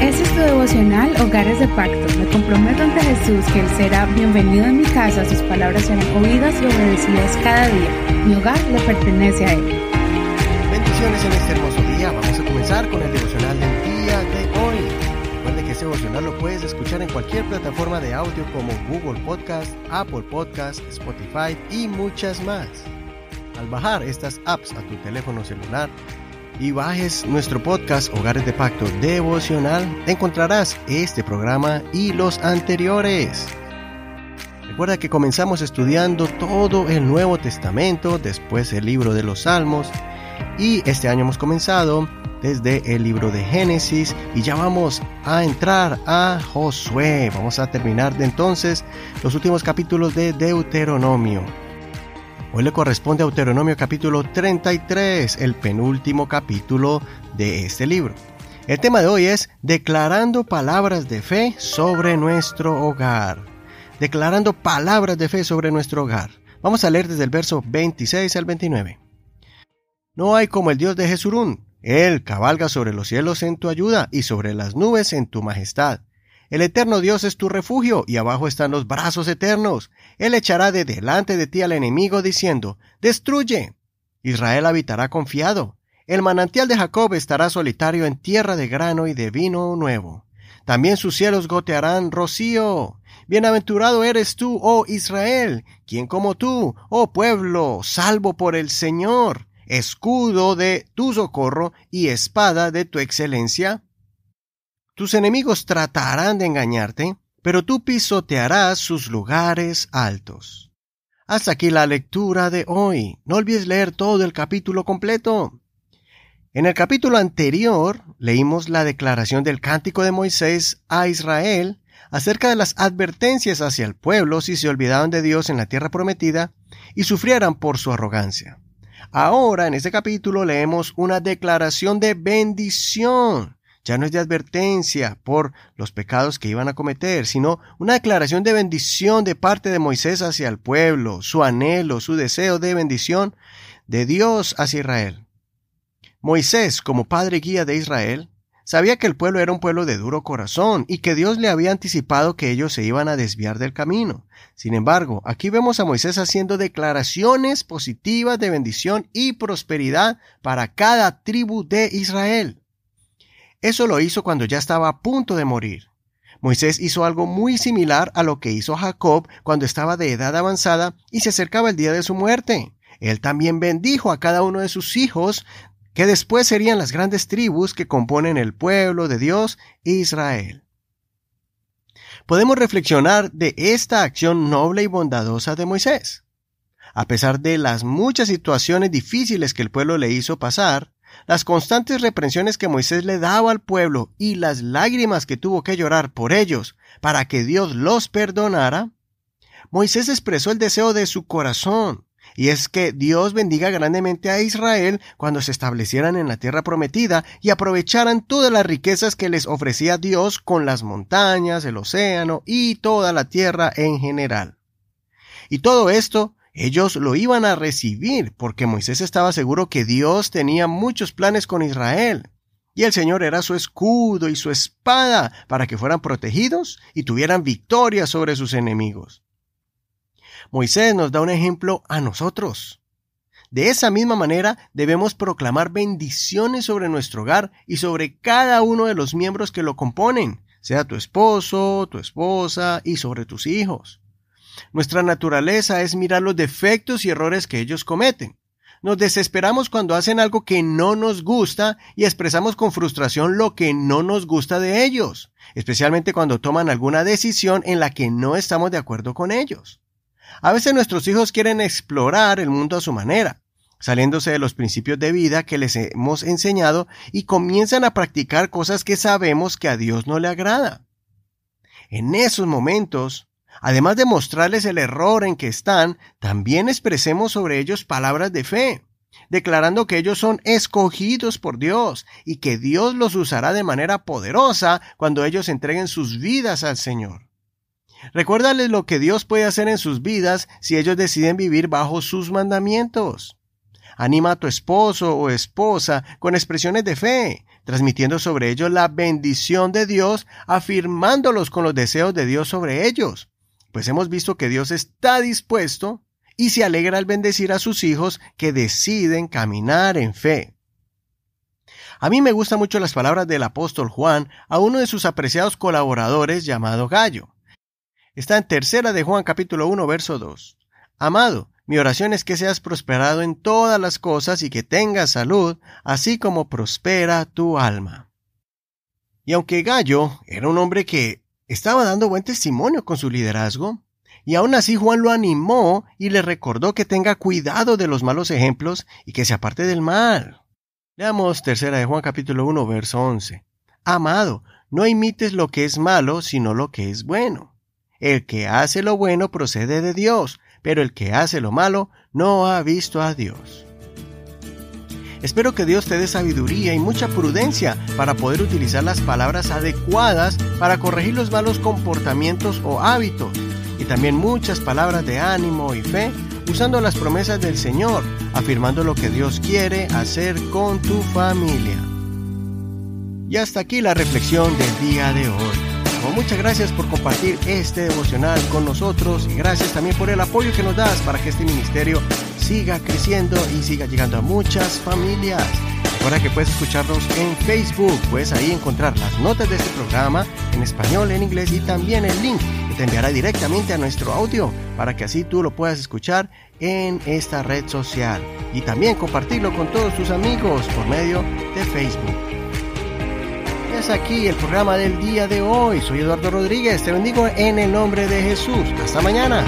Este es tu devocional Hogares de Pacto. Me comprometo ante Jesús que Él será bienvenido en mi casa, sus palabras serán oídas y obedecidas cada día. Mi hogar le pertenece a Él. Bendiciones en este hermoso día. Vamos a comenzar con el devocional del día de hoy. Recuerde que este devocional lo puedes escuchar en cualquier plataforma de audio como Google Podcast, Apple Podcast, Spotify y muchas más. Al bajar estas apps a tu teléfono celular, y bajes nuestro podcast Hogares de Pacto Devocional, encontrarás este programa y los anteriores. Recuerda que comenzamos estudiando todo el Nuevo Testamento, después el libro de los Salmos, y este año hemos comenzado desde el libro de Génesis y ya vamos a entrar a Josué. Vamos a terminar de entonces los últimos capítulos de Deuteronomio. Hoy le corresponde a Deuteronomio capítulo 33, el penúltimo capítulo de este libro. El tema de hoy es declarando palabras de fe sobre nuestro hogar. Declarando palabras de fe sobre nuestro hogar. Vamos a leer desde el verso 26 al 29. No hay como el Dios de Jesurún. Él cabalga sobre los cielos en tu ayuda y sobre las nubes en tu majestad. El eterno Dios es tu refugio, y abajo están los brazos eternos. Él echará de delante de ti al enemigo, diciendo, Destruye. Israel habitará confiado. El manantial de Jacob estará solitario en tierra de grano y de vino nuevo. También sus cielos gotearán rocío. Bienaventurado eres tú, oh Israel, quien como tú, oh pueblo, salvo por el Señor, escudo de tu socorro y espada de tu excelencia. Tus enemigos tratarán de engañarte, pero tú pisotearás sus lugares altos. Hasta aquí la lectura de hoy. No olvides leer todo el capítulo completo. En el capítulo anterior leímos la declaración del cántico de Moisés a Israel acerca de las advertencias hacia el pueblo si se olvidaban de Dios en la tierra prometida y sufrieran por su arrogancia. Ahora en este capítulo leemos una declaración de bendición ya no es de advertencia por los pecados que iban a cometer, sino una declaración de bendición de parte de Moisés hacia el pueblo, su anhelo, su deseo de bendición de Dios hacia Israel. Moisés, como padre guía de Israel, sabía que el pueblo era un pueblo de duro corazón y que Dios le había anticipado que ellos se iban a desviar del camino. Sin embargo, aquí vemos a Moisés haciendo declaraciones positivas de bendición y prosperidad para cada tribu de Israel. Eso lo hizo cuando ya estaba a punto de morir. Moisés hizo algo muy similar a lo que hizo Jacob cuando estaba de edad avanzada y se acercaba el día de su muerte. Él también bendijo a cada uno de sus hijos, que después serían las grandes tribus que componen el pueblo de Dios, Israel. Podemos reflexionar de esta acción noble y bondadosa de Moisés. A pesar de las muchas situaciones difíciles que el pueblo le hizo pasar, las constantes reprensiones que Moisés le daba al pueblo y las lágrimas que tuvo que llorar por ellos para que Dios los perdonara, Moisés expresó el deseo de su corazón, y es que Dios bendiga grandemente a Israel cuando se establecieran en la tierra prometida y aprovecharan todas las riquezas que les ofrecía Dios con las montañas, el océano y toda la tierra en general. Y todo esto ellos lo iban a recibir porque Moisés estaba seguro que Dios tenía muchos planes con Israel. Y el Señor era su escudo y su espada para que fueran protegidos y tuvieran victoria sobre sus enemigos. Moisés nos da un ejemplo a nosotros. De esa misma manera debemos proclamar bendiciones sobre nuestro hogar y sobre cada uno de los miembros que lo componen, sea tu esposo, tu esposa y sobre tus hijos. Nuestra naturaleza es mirar los defectos y errores que ellos cometen. Nos desesperamos cuando hacen algo que no nos gusta y expresamos con frustración lo que no nos gusta de ellos, especialmente cuando toman alguna decisión en la que no estamos de acuerdo con ellos. A veces nuestros hijos quieren explorar el mundo a su manera, saliéndose de los principios de vida que les hemos enseñado y comienzan a practicar cosas que sabemos que a Dios no le agrada. En esos momentos, Además de mostrarles el error en que están, también expresemos sobre ellos palabras de fe, declarando que ellos son escogidos por Dios y que Dios los usará de manera poderosa cuando ellos entreguen sus vidas al Señor. Recuérdales lo que Dios puede hacer en sus vidas si ellos deciden vivir bajo sus mandamientos. Anima a tu esposo o esposa con expresiones de fe, transmitiendo sobre ellos la bendición de Dios, afirmándolos con los deseos de Dios sobre ellos. Pues hemos visto que Dios está dispuesto y se alegra al bendecir a sus hijos que deciden caminar en fe. A mí me gustan mucho las palabras del apóstol Juan a uno de sus apreciados colaboradores llamado Gallo. Está en tercera de Juan capítulo 1 verso 2. Amado, mi oración es que seas prosperado en todas las cosas y que tengas salud, así como prospera tu alma. Y aunque Gallo era un hombre que estaba dando buen testimonio con su liderazgo, y aún así Juan lo animó y le recordó que tenga cuidado de los malos ejemplos y que se aparte del mal. Leamos tercera de Juan capítulo 1 verso 11. Amado, no imites lo que es malo, sino lo que es bueno. El que hace lo bueno procede de Dios, pero el que hace lo malo no ha visto a Dios. Espero que Dios te dé sabiduría y mucha prudencia para poder utilizar las palabras adecuadas para corregir los malos comportamientos o hábitos, y también muchas palabras de ánimo y fe usando las promesas del Señor, afirmando lo que Dios quiere hacer con tu familia. Y hasta aquí la reflexión del día de hoy. Muchas gracias por compartir este devocional con nosotros y gracias también por el apoyo que nos das para que este ministerio siga creciendo y siga llegando a muchas familias. Recuerda que puedes escucharnos en Facebook, puedes ahí encontrar las notas de este programa en español, en inglés y también el link te enviará directamente a nuestro audio para que así tú lo puedas escuchar en esta red social y también compartirlo con todos tus amigos por medio de Facebook. Es aquí el programa del día de hoy. Soy Eduardo Rodríguez. Te bendigo en el nombre de Jesús. Hasta mañana.